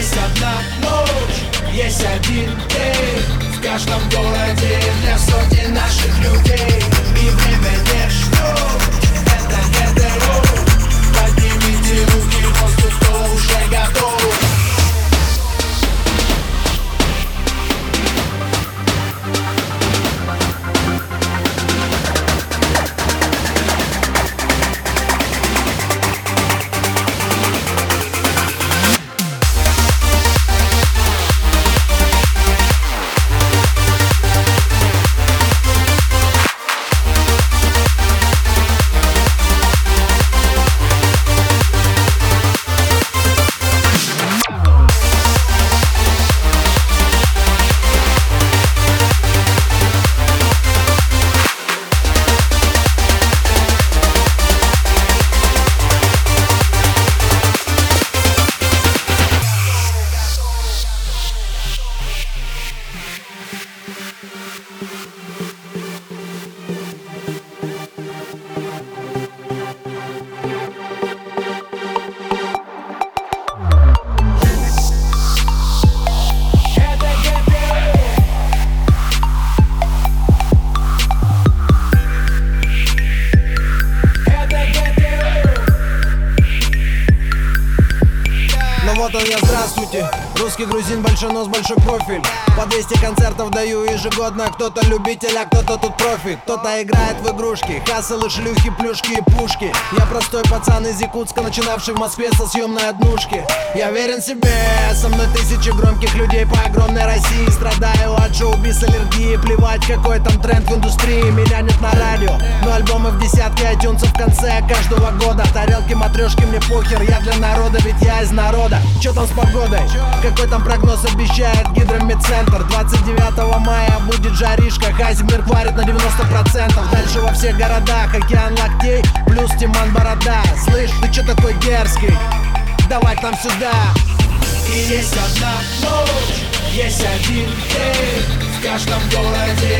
Есть одна ночь, есть один день. В каждом городе для сотен наших Thank you. Он я, здравствуйте Русский грузин, большой нос, большой профиль. По 200 концертов даю ежегодно. Кто-то любитель, а кто-то тут профи. Кто-то играет в игрушки. Хасселы, шлюхи, плюшки и пушки. Я простой пацан из Якутска Начинавший в Москве со съемной однушки. Я верен себе Со мной тысячи громких людей по огромной России. Страдаю от шоу-биз аллергии. Плевать, какой там тренд в индустрии. Меня нет на радио. Но альбомы в десятке iTunes в конце каждого года. Тарелки, матрешки, мне похер Я для народа, ведь я из народа. Чё там с погодой? Какой там прогноз обещает гидромедцентр? 29 мая будет жаришка Хайзенберг варит на 90% Дальше во всех городах океан локтей Плюс Тиман Борода. Слышь, ты чё такой дерзкий? Давай к нам сюда. И есть одна ночь, есть один день В каждом городе